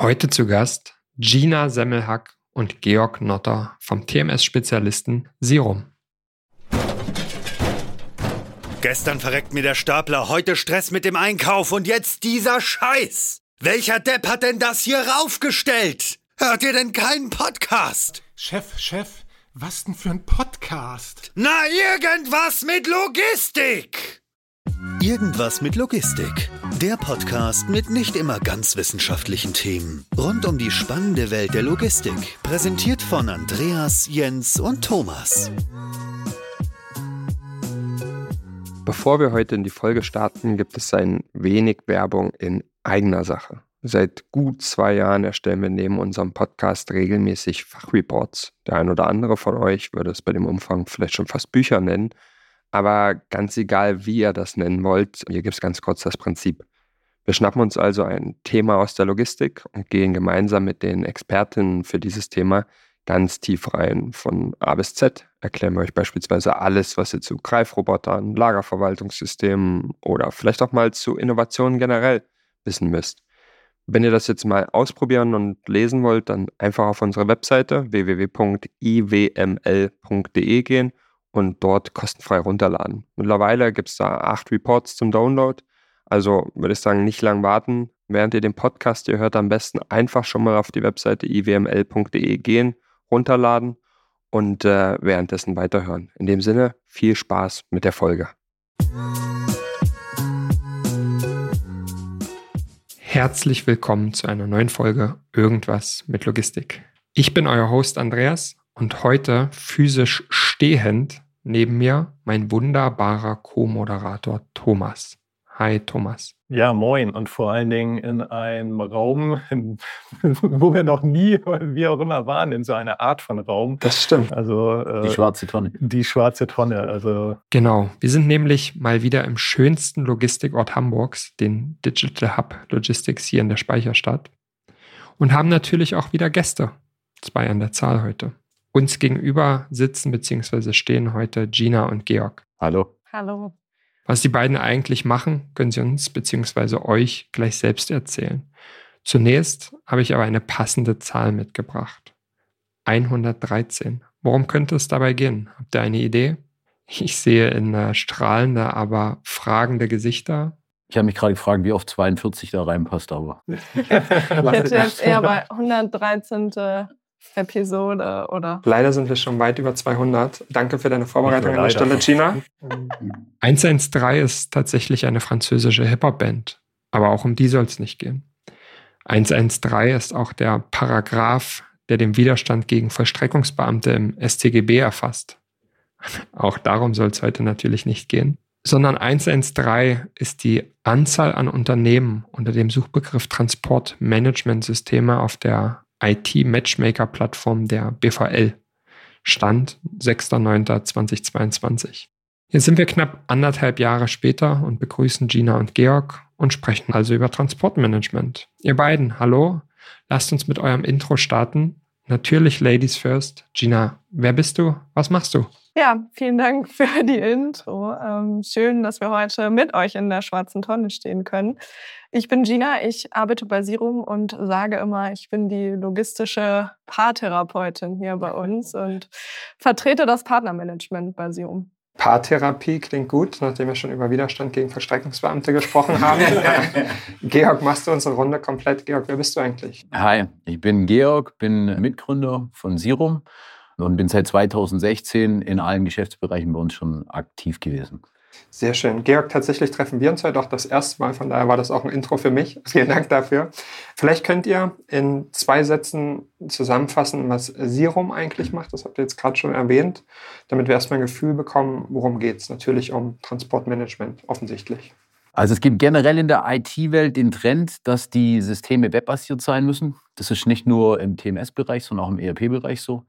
Heute zu Gast Gina Semmelhack und Georg Notter vom TMS-Spezialisten Serum. Gestern verreckt mir der Stapler, heute Stress mit dem Einkauf und jetzt dieser Scheiß. Welcher Depp hat denn das hier raufgestellt? Hört ihr denn keinen Podcast? Chef, Chef, was denn für ein Podcast? Na, irgendwas mit Logistik! Irgendwas mit Logistik. Der Podcast mit nicht immer ganz wissenschaftlichen Themen. Rund um die spannende Welt der Logistik. Präsentiert von Andreas, Jens und Thomas. Bevor wir heute in die Folge starten, gibt es ein wenig Werbung in eigener Sache. Seit gut zwei Jahren erstellen wir neben unserem Podcast regelmäßig Fachreports. Der ein oder andere von euch würde es bei dem Umfang vielleicht schon fast Bücher nennen. Aber ganz egal, wie ihr das nennen wollt, hier gibt es ganz kurz das Prinzip. Wir schnappen uns also ein Thema aus der Logistik und gehen gemeinsam mit den Expertinnen für dieses Thema ganz tief rein. Von A bis Z erklären wir euch beispielsweise alles, was ihr zu Greifrobotern, Lagerverwaltungssystemen oder vielleicht auch mal zu Innovationen generell wissen müsst. Wenn ihr das jetzt mal ausprobieren und lesen wollt, dann einfach auf unsere Webseite www.iwml.de gehen und dort kostenfrei runterladen. Mittlerweile gibt es da acht Reports zum Download. Also würde ich sagen, nicht lang warten. Während ihr den Podcast hier hört, am besten einfach schon mal auf die Webseite iwml.de gehen, runterladen und äh, währenddessen weiterhören. In dem Sinne, viel Spaß mit der Folge. Herzlich willkommen zu einer neuen Folge Irgendwas mit Logistik. Ich bin euer Host Andreas und heute physisch stehend neben mir mein wunderbarer Co-Moderator Thomas. Hi Thomas. Ja, moin. Und vor allen Dingen in einem Raum, wo wir noch nie, wie auch immer waren, in so einer Art von Raum. Das stimmt. Also äh, die schwarze Tonne. Die schwarze Tonne. Also genau. Wir sind nämlich mal wieder im schönsten Logistikort Hamburgs, den Digital Hub Logistics hier in der Speicherstadt, und haben natürlich auch wieder Gäste. Zwei an der Zahl heute. Uns gegenüber sitzen bzw. stehen heute Gina und Georg. Hallo. Hallo. Was die beiden eigentlich machen, können sie uns bzw. euch gleich selbst erzählen. Zunächst habe ich aber eine passende Zahl mitgebracht. 113. Worum könnte es dabei gehen? Habt ihr eine Idee? Ich sehe in äh, strahlende, aber fragende Gesichter. Ich habe mich gerade gefragt, wie oft 42 da reinpasst, aber. ich hätte jetzt eher bei 113. Episode oder? Leider sind wir schon weit über 200. Danke für deine Vorbereitung an der Stelle, Gina. 113 ist tatsächlich eine französische Hip-Hop-Band, aber auch um die soll es nicht gehen. 113 ist auch der Paragraph, der den Widerstand gegen Vollstreckungsbeamte im StGB erfasst. Auch darum soll es heute natürlich nicht gehen, sondern 113 ist die Anzahl an Unternehmen unter dem Suchbegriff Transportmanagementsysteme auf der IT-Matchmaker-Plattform der BVL. Stand 6.9.2022. Jetzt sind wir knapp anderthalb Jahre später und begrüßen Gina und Georg und sprechen also über Transportmanagement. Ihr beiden, hallo, lasst uns mit eurem Intro starten. Natürlich Ladies first. Gina, wer bist du? Was machst du? Ja, vielen Dank für die Intro. Ähm, schön, dass wir heute mit euch in der schwarzen Tonne stehen können. Ich bin Gina, ich arbeite bei Sirum und sage immer, ich bin die logistische Paartherapeutin hier bei uns und vertrete das Partnermanagement bei Sirum. Paartherapie klingt gut, nachdem wir schon über Widerstand gegen Verstreckungsbeamte gesprochen haben. Georg, machst du unsere Runde komplett? Georg, wer bist du eigentlich? Hi, ich bin Georg, bin Mitgründer von Sirum und bin seit 2016 in allen Geschäftsbereichen bei uns schon aktiv gewesen. Sehr schön. Georg, tatsächlich treffen wir uns heute auch das erste Mal, von daher war das auch ein Intro für mich. Vielen Dank dafür. Vielleicht könnt ihr in zwei Sätzen zusammenfassen, was Serum eigentlich macht. Das habt ihr jetzt gerade schon erwähnt, damit wir erstmal ein Gefühl bekommen, worum geht es. Natürlich um Transportmanagement, offensichtlich. Also es gibt generell in der IT-Welt den Trend, dass die Systeme webbasiert sein müssen. Das ist nicht nur im TMS-Bereich, sondern auch im ERP-Bereich so.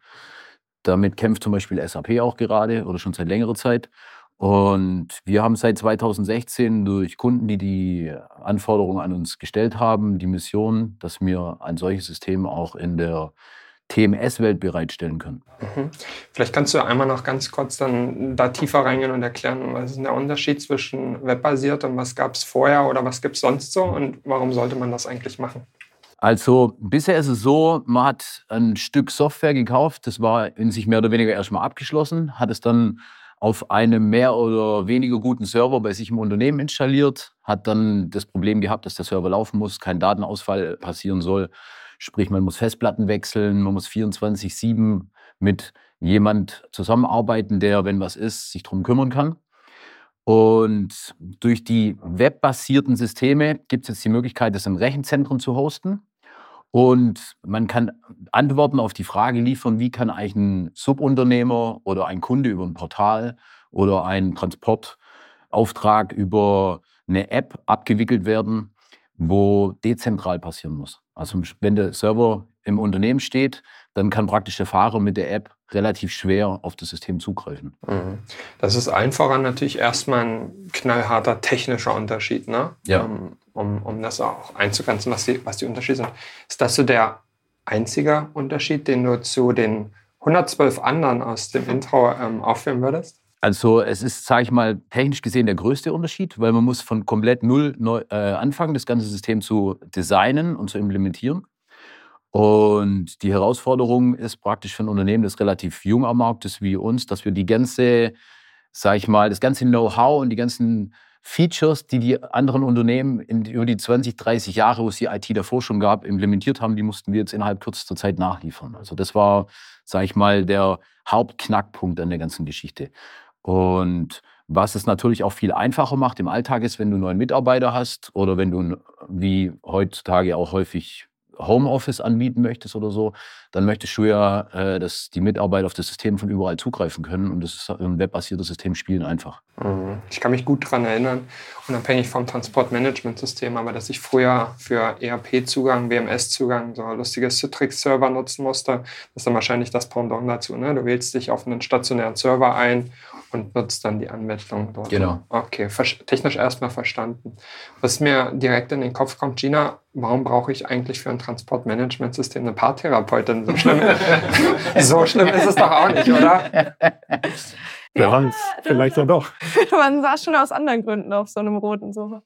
Damit kämpft zum Beispiel SAP auch gerade oder schon seit längerer Zeit. Und wir haben seit 2016 durch Kunden, die die Anforderungen an uns gestellt haben, die Mission, dass wir ein solches System auch in der TMS-Welt bereitstellen können. Mhm. Vielleicht kannst du einmal noch ganz kurz dann da tiefer reingehen und erklären, was ist der Unterschied zwischen webbasiert und was gab es vorher oder was gibt es sonst so und warum sollte man das eigentlich machen? Also bisher ist es so, man hat ein Stück Software gekauft, das war in sich mehr oder weniger erstmal abgeschlossen, hat es dann auf einem mehr oder weniger guten Server bei sich im Unternehmen installiert, hat dann das Problem gehabt, dass der Server laufen muss, kein Datenausfall passieren soll. Sprich, man muss Festplatten wechseln, man muss 24-7 mit jemand zusammenarbeiten, der, wenn was ist, sich darum kümmern kann. Und durch die webbasierten Systeme gibt es jetzt die Möglichkeit, das im Rechenzentrum zu hosten. Und man kann Antworten auf die Frage liefern, wie kann eigentlich ein Subunternehmer oder ein Kunde über ein Portal oder ein Transportauftrag über eine App abgewickelt werden, wo dezentral passieren muss. Also wenn der Server im Unternehmen steht, dann kann praktisch der Fahrer mit der App relativ schwer auf das System zugreifen. Mhm. Das ist einfacher natürlich erstmal ein knallharter technischer Unterschied. Ne? Ja. Ähm, um, um das auch einzugrenzen, was die, was die Unterschiede sind. Ist das so der einzige Unterschied, den du zu den 112 anderen aus dem Intro ähm, aufführen würdest? Also es ist, sage ich mal, technisch gesehen der größte Unterschied, weil man muss von komplett null neu, äh, anfangen, das ganze System zu designen und zu implementieren. Und die Herausforderung ist praktisch für ein Unternehmen, das relativ jung am Markt ist wie uns, dass wir die ganze, sage ich mal, das ganze Know-how und die ganzen Features, die die anderen Unternehmen in, über die 20, 30 Jahre, wo es die IT davor schon gab, implementiert haben, die mussten wir jetzt innerhalb kürzester Zeit nachliefern. Also das war, sage ich mal, der Hauptknackpunkt an der ganzen Geschichte. Und was es natürlich auch viel einfacher macht im Alltag ist, wenn du einen neuen Mitarbeiter hast oder wenn du, wie heutzutage auch häufig Homeoffice anbieten möchtest oder so, dann möchtest du ja, äh, dass die Mitarbeiter auf das System von überall zugreifen können. Und das ist ein webbasiertes System spielen einfach. Mhm. Ich kann mich gut daran erinnern, unabhängig vom Transportmanagementsystem, aber dass ich früher für ERP-Zugang, WMS-Zugang so lustige Citrix-Server nutzen musste. Das ist dann wahrscheinlich das Pendant dazu. Ne? Du wählst dich auf einen stationären Server ein und nutzt dann die Anwendung dort. Genau. Okay, technisch erstmal verstanden. Was mir direkt in den Kopf kommt, Gina, warum brauche ich eigentlich für ein Transportmanagementsystem eine Paartherapeutin? So schlimm, so schlimm ist es doch auch nicht, oder? Wer ja, vielleicht dann doch. Man saß schon aus anderen Gründen auf so einem roten Sofa.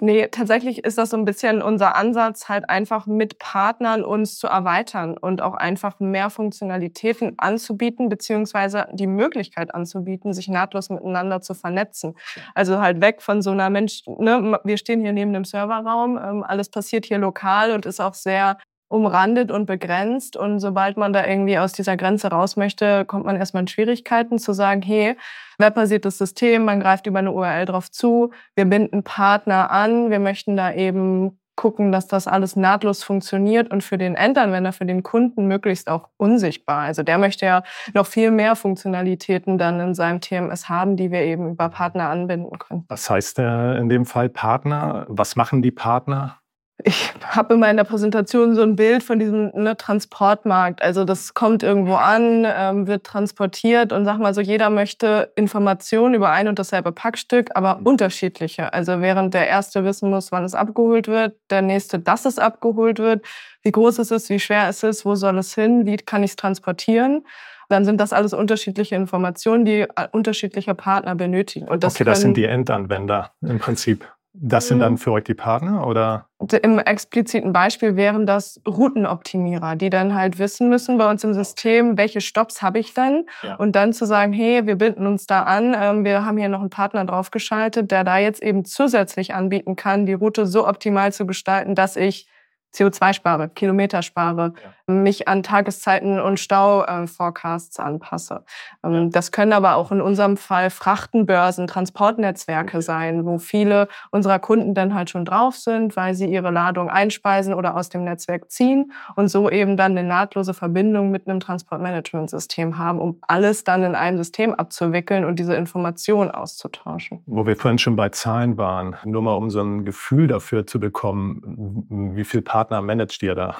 Nee, tatsächlich ist das so ein bisschen unser Ansatz, halt einfach mit Partnern uns zu erweitern und auch einfach mehr Funktionalitäten anzubieten, beziehungsweise die Möglichkeit anzubieten, sich nahtlos miteinander zu vernetzen. Also halt weg von so einer Mensch, ne, wir stehen hier neben dem Serverraum, ähm, alles passiert hier lokal und ist auch sehr umrandet und begrenzt. Und sobald man da irgendwie aus dieser Grenze raus möchte, kommt man erstmal in Schwierigkeiten zu sagen, hey, webbasiertes System, man greift über eine URL drauf zu, wir binden Partner an, wir möchten da eben gucken, dass das alles nahtlos funktioniert und für den Endanwender, für den Kunden möglichst auch unsichtbar. Also der möchte ja noch viel mehr Funktionalitäten dann in seinem TMS haben, die wir eben über Partner anbinden können. Was heißt äh, in dem Fall Partner? Was machen die Partner? Ich habe in meiner Präsentation so ein Bild von diesem ne, Transportmarkt. Also das kommt irgendwo an, ähm, wird transportiert und sag mal so, jeder möchte Informationen über ein und dasselbe Packstück, aber mhm. unterschiedliche. Also während der erste wissen muss, wann es abgeholt wird, der nächste, dass es abgeholt wird, wie groß es ist, wie schwer es ist, wo soll es hin, wie kann ich es transportieren dann sind das alles unterschiedliche Informationen, die äh, unterschiedliche Partner benötigen. Und das okay, das sind die Endanwender im Prinzip. Das sind dann mhm. für euch die Partner oder? Im expliziten Beispiel wären das Routenoptimierer, die dann halt wissen müssen bei uns im System, welche Stops habe ich denn? Ja. Und dann zu sagen, hey, wir binden uns da an, ähm, wir haben hier noch einen Partner draufgeschaltet, der da jetzt eben zusätzlich anbieten kann, die Route so optimal zu gestalten, dass ich CO2 spare, Kilometer spare, ja. mich an Tageszeiten und Stau-Forecasts äh, anpasse. Ähm. Das können aber auch in unserem Fall Frachtenbörsen, Transportnetzwerke sein, wo viele unserer Kunden dann halt schon drauf sind, weil sie ihre Ladung einspeisen oder aus dem Netzwerk ziehen und so eben dann eine nahtlose Verbindung mit einem Transportmanagementsystem haben, um alles dann in einem System abzuwickeln und diese Informationen auszutauschen. Wo wir vorhin schon bei Zahlen waren, nur mal um so ein Gefühl dafür zu bekommen, wie viel Partner Partner managt ihr da?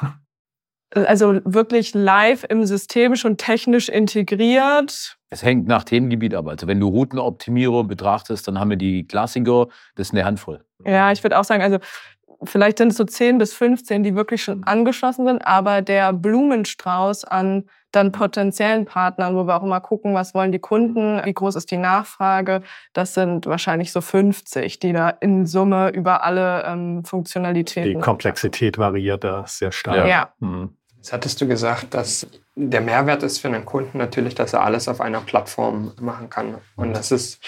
Also wirklich live im System schon technisch integriert. Es hängt nach Themengebiet ab. Also wenn du Routenoptimierer betrachtest, dann haben wir die Klassiker, das ist eine Handvoll. Ja, ich würde auch sagen, also vielleicht sind es so 10 bis 15, die wirklich schon angeschlossen sind, aber der Blumenstrauß an dann potenziellen Partnern, wo wir auch immer gucken, was wollen die Kunden, wie groß ist die Nachfrage, das sind wahrscheinlich so 50, die da in Summe über alle ähm, Funktionalitäten. Die Komplexität variiert da sehr stark. Ja. Mhm. Jetzt hattest du gesagt, dass der Mehrwert ist für einen Kunden natürlich, dass er alles auf einer Plattform machen kann. Und das ist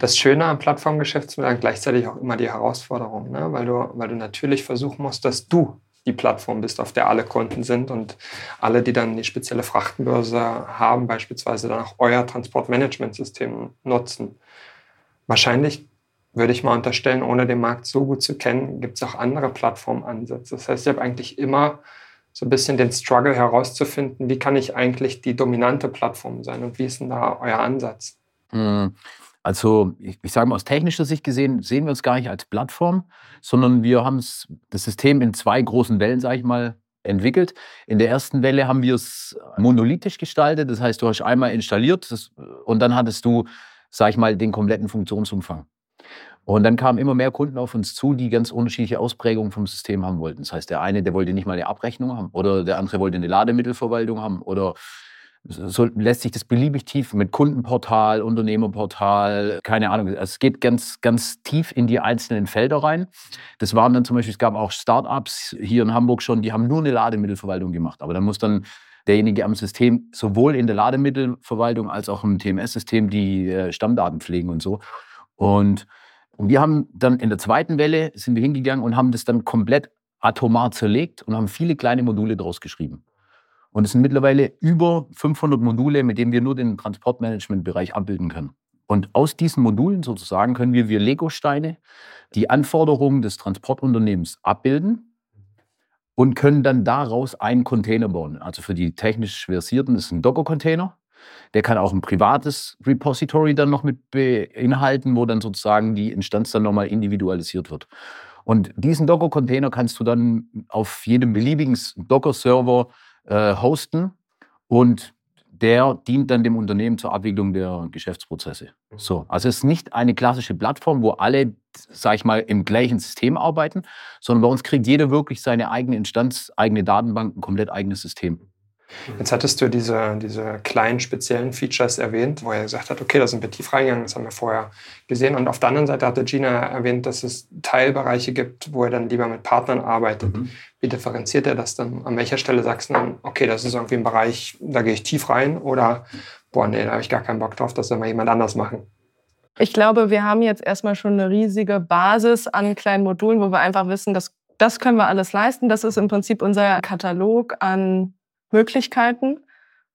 das Schöne am Plattformgeschäftsmodell gleichzeitig auch immer die Herausforderung, ne? weil, du, weil du natürlich versuchen musst, dass du die Plattform bist, auf der alle Kunden sind und alle, die dann die spezielle Frachtenbörse haben, beispielsweise dann auch euer Transportmanagementsystem nutzen. Wahrscheinlich würde ich mal unterstellen, ohne den Markt so gut zu kennen, gibt es auch andere Plattformansätze. Das heißt, ich habe eigentlich immer so ein bisschen den Struggle herauszufinden, wie kann ich eigentlich die dominante Plattform sein und wie ist denn da euer Ansatz? Hm. Also ich, ich sage mal, aus technischer Sicht gesehen sehen wir uns gar nicht als Plattform, sondern wir haben das System in zwei großen Wellen, sage ich mal, entwickelt. In der ersten Welle haben wir es monolithisch gestaltet. Das heißt, du hast einmal installiert das, und dann hattest du, sage ich mal, den kompletten Funktionsumfang. Und dann kamen immer mehr Kunden auf uns zu, die ganz unterschiedliche Ausprägungen vom System haben wollten. Das heißt, der eine, der wollte nicht mal eine Abrechnung haben oder der andere wollte eine Lademittelverwaltung haben oder so lässt sich das beliebig tief mit Kundenportal, Unternehmerportal, keine Ahnung. Es geht ganz, ganz tief in die einzelnen Felder rein. Das waren dann zum Beispiel, es gab auch Startups hier in Hamburg schon, die haben nur eine Lademittelverwaltung gemacht. Aber dann muss dann derjenige am System sowohl in der Lademittelverwaltung als auch im TMS-System die äh, Stammdaten pflegen und so. Und, und wir haben dann in der zweiten Welle sind wir hingegangen und haben das dann komplett atomar zerlegt und haben viele kleine Module draus geschrieben. Und es sind mittlerweile über 500 Module, mit denen wir nur den Transportmanagement-Bereich abbilden können. Und aus diesen Modulen sozusagen können wir wie Lego-Steine die Anforderungen des Transportunternehmens abbilden und können dann daraus einen Container bauen. Also für die technisch Versierten ist ein Docker-Container. Der kann auch ein privates Repository dann noch mit beinhalten, wo dann sozusagen die Instanz dann nochmal individualisiert wird. Und diesen Docker-Container kannst du dann auf jedem beliebigen Docker-Server äh, hosten und der dient dann dem Unternehmen zur Abwicklung der Geschäftsprozesse. Mhm. So, also es ist nicht eine klassische Plattform, wo alle, sag ich mal, im gleichen System arbeiten, sondern bei uns kriegt jeder wirklich seine eigene Instanz, eigene Datenbank, ein komplett eigenes System. Jetzt hattest du diese, diese kleinen speziellen Features erwähnt, wo er gesagt hat, okay, da sind wir tief reingegangen, das haben wir vorher gesehen. Und auf der anderen Seite hatte Gina erwähnt, dass es Teilbereiche gibt, wo er dann lieber mit Partnern arbeitet. Mhm. Wie differenziert er das dann? An welcher Stelle sagst du dann, okay, das ist irgendwie ein Bereich, da gehe ich tief rein oder, boah, nee, da habe ich gar keinen Bock drauf, das soll mal jemand anders machen? Ich glaube, wir haben jetzt erstmal schon eine riesige Basis an kleinen Modulen, wo wir einfach wissen, dass das können wir alles leisten. Das ist im Prinzip unser Katalog an Möglichkeiten.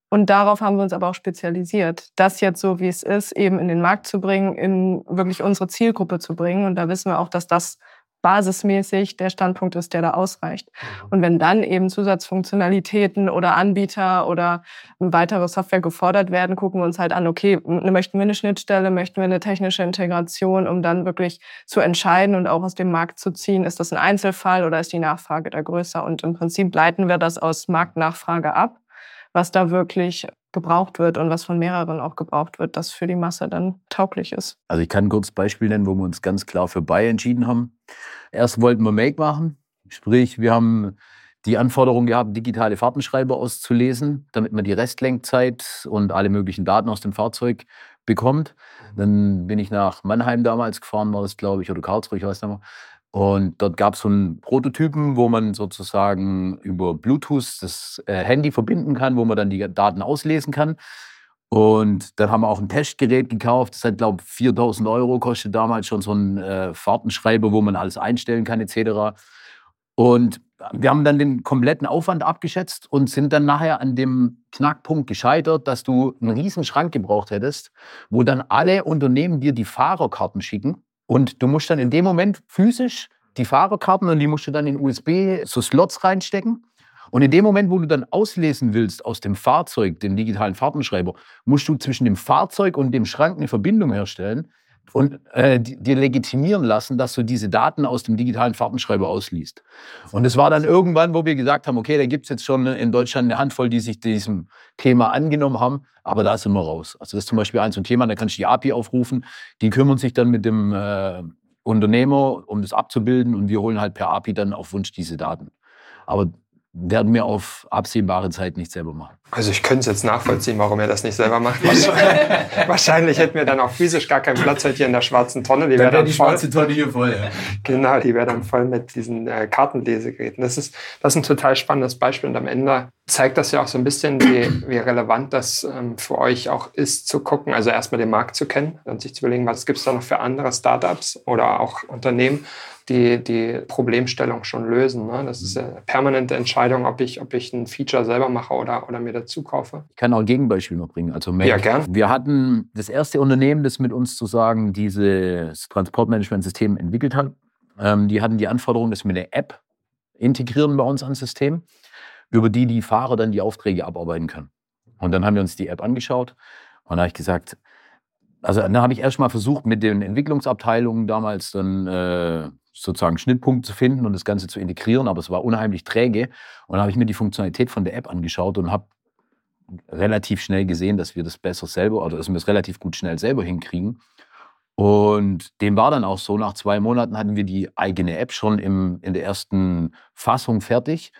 Und darauf haben wir uns aber auch spezialisiert, das jetzt so, wie es ist, eben in den Markt zu bringen, in wirklich unsere Zielgruppe zu bringen. Und da wissen wir auch, dass das basismäßig der Standpunkt ist, der da ausreicht. Mhm. Und wenn dann eben Zusatzfunktionalitäten oder Anbieter oder weitere Software gefordert werden, gucken wir uns halt an, okay, möchten wir eine Schnittstelle, möchten wir eine technische Integration, um dann wirklich zu entscheiden und auch aus dem Markt zu ziehen, ist das ein Einzelfall oder ist die Nachfrage da größer? Und im Prinzip leiten wir das aus Marktnachfrage ab, was da wirklich gebraucht wird und was von mehreren auch gebraucht wird, das für die Masse dann tauglich ist. Also ich kann ein kurzes Beispiel nennen, wo wir uns ganz klar für Buy entschieden haben. Erst wollten wir Make machen, sprich wir haben die Anforderung gehabt, digitale Fahrtenschreiber auszulesen, damit man die Restlenkzeit und alle möglichen Daten aus dem Fahrzeug bekommt. Dann bin ich nach Mannheim damals gefahren, war das glaube ich, oder Karlsruhe, ich weiß nicht mehr. Und dort gab es so einen Prototypen, wo man sozusagen über Bluetooth das äh, Handy verbinden kann, wo man dann die Daten auslesen kann. Und dann haben wir auch ein Testgerät gekauft. Das hat, glaube ich, 4000 Euro kostet damals schon so ein äh, Fahrtenschreiber, wo man alles einstellen kann, etc. Und wir haben dann den kompletten Aufwand abgeschätzt und sind dann nachher an dem Knackpunkt gescheitert, dass du einen riesen Schrank gebraucht hättest, wo dann alle Unternehmen dir die Fahrerkarten schicken und du musst dann in dem Moment physisch die Fahrerkarten und die musst du dann in USB so Slots reinstecken. Und in dem Moment, wo du dann auslesen willst aus dem Fahrzeug, den digitalen Fahrtenschreiber, musst du zwischen dem Fahrzeug und dem Schrank eine Verbindung herstellen und äh, dir legitimieren lassen, dass du diese Daten aus dem digitalen Fahrtenschreiber ausliest. Und es war dann irgendwann, wo wir gesagt haben, okay, da gibt es jetzt schon in Deutschland eine Handvoll, die sich diesem Thema angenommen haben, aber da sind wir raus. Also das ist zum Beispiel eins so ein Thema, da kannst du die API aufrufen, die kümmern sich dann mit dem, äh, Unternehmer, um das abzubilden und wir holen halt per API dann auf Wunsch diese Daten. Aber werden wir auf absehbare Zeit nicht selber machen. Also ich könnte es jetzt nachvollziehen, warum er das nicht selber macht. Wahrscheinlich hätten wir dann auch physisch gar keinen Platz heute hier in der schwarzen Tonne. Die wäre dann die voll, schwarze Tonne hier voll. Ja. Genau, die wäre dann voll mit diesen äh, Kartenlesegeräten. Das ist, das ist ein total spannendes Beispiel und am Ende zeigt das ja auch so ein bisschen, wie, wie relevant das ähm, für euch auch ist, zu gucken, also erstmal den Markt zu kennen und sich zu überlegen, was gibt es da noch für andere Startups oder auch Unternehmen die die Problemstellung schon lösen. Ne? Das ist eine permanente Entscheidung, ob ich, ob ich ein Feature selber mache oder, oder mir dazu kaufe. Ich kann auch ein Gegenbeispiel noch bringen. Also Mac. Ja, gern. Wir hatten das erste Unternehmen, das mit uns zu sagen, dieses Transportmanagementsystem entwickelt hat. Ähm, die hatten die Anforderung, dass wir eine App integrieren bei uns ans System, über die die Fahrer dann die Aufträge abarbeiten können. Und dann haben wir uns die App angeschaut und da habe ich gesagt, also dann habe ich erst mal versucht, mit den Entwicklungsabteilungen damals dann äh, sozusagen Schnittpunkt zu finden und das Ganze zu integrieren, aber es war unheimlich träge. Und dann habe ich mir die Funktionalität von der App angeschaut und habe relativ schnell gesehen, dass wir das besser selber oder dass wir es relativ gut schnell selber hinkriegen. Und dem war dann auch so, nach zwei Monaten hatten wir die eigene App schon im, in der ersten Fassung fertig.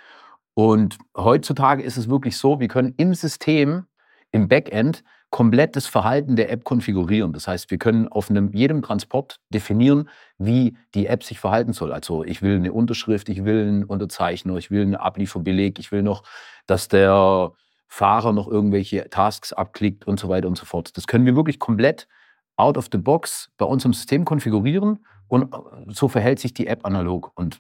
Und heutzutage ist es wirklich so, wir können im System, im Backend, komplett das Verhalten der App konfigurieren. Das heißt, wir können auf einem, jedem Transport definieren, wie die App sich verhalten soll. Also ich will eine Unterschrift, ich will einen Unterzeichner, ich will einen Ablieferbeleg, ich will noch, dass der Fahrer noch irgendwelche Tasks abklickt und so weiter und so fort. Das können wir wirklich komplett out of the box bei uns im System konfigurieren und so verhält sich die App analog. Und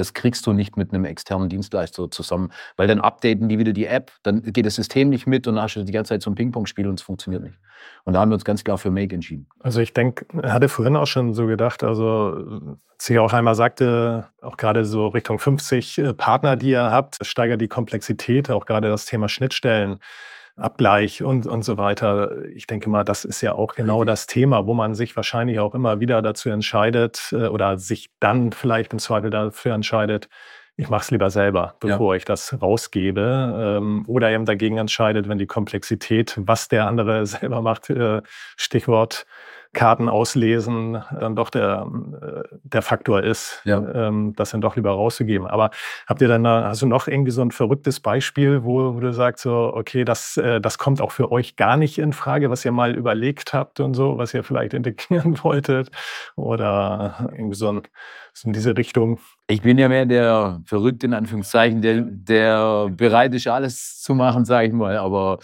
das kriegst du nicht mit einem externen Dienstleister zusammen, weil dann updaten die wieder die App, dann geht das System nicht mit und dann hast du die ganze Zeit so ein Ping-Pong-Spiel und es funktioniert nicht. Und da haben wir uns ganz klar für Make entschieden. Also ich denke, hatte vorhin auch schon so gedacht, also als ich auch einmal sagte, auch gerade so Richtung 50 äh, Partner, die ihr habt, steigert die Komplexität, auch gerade das Thema Schnittstellen. Abgleich und, und so weiter. Ich denke mal, das ist ja auch genau das Thema, wo man sich wahrscheinlich auch immer wieder dazu entscheidet äh, oder sich dann vielleicht im Zweifel dafür entscheidet, ich mache es lieber selber, bevor ja. ich das rausgebe. Ähm, oder eben dagegen entscheidet, wenn die Komplexität, was der andere selber macht, äh, Stichwort Karten auslesen dann doch der, äh, der Faktor ist, ja. ähm, das dann doch lieber rauszugeben. Aber habt ihr dann, also noch irgendwie so ein verrücktes Beispiel, wo, wo du sagst so, okay, das, äh, das kommt auch für euch gar nicht in Frage, was ihr mal überlegt habt und so, was ihr vielleicht integrieren wolltet oder irgendwie so, ein, so in diese Richtung? Ich bin ja mehr der Verrückte in Anführungszeichen, der, der bereit ist, alles zu machen, sage ich mal. Aber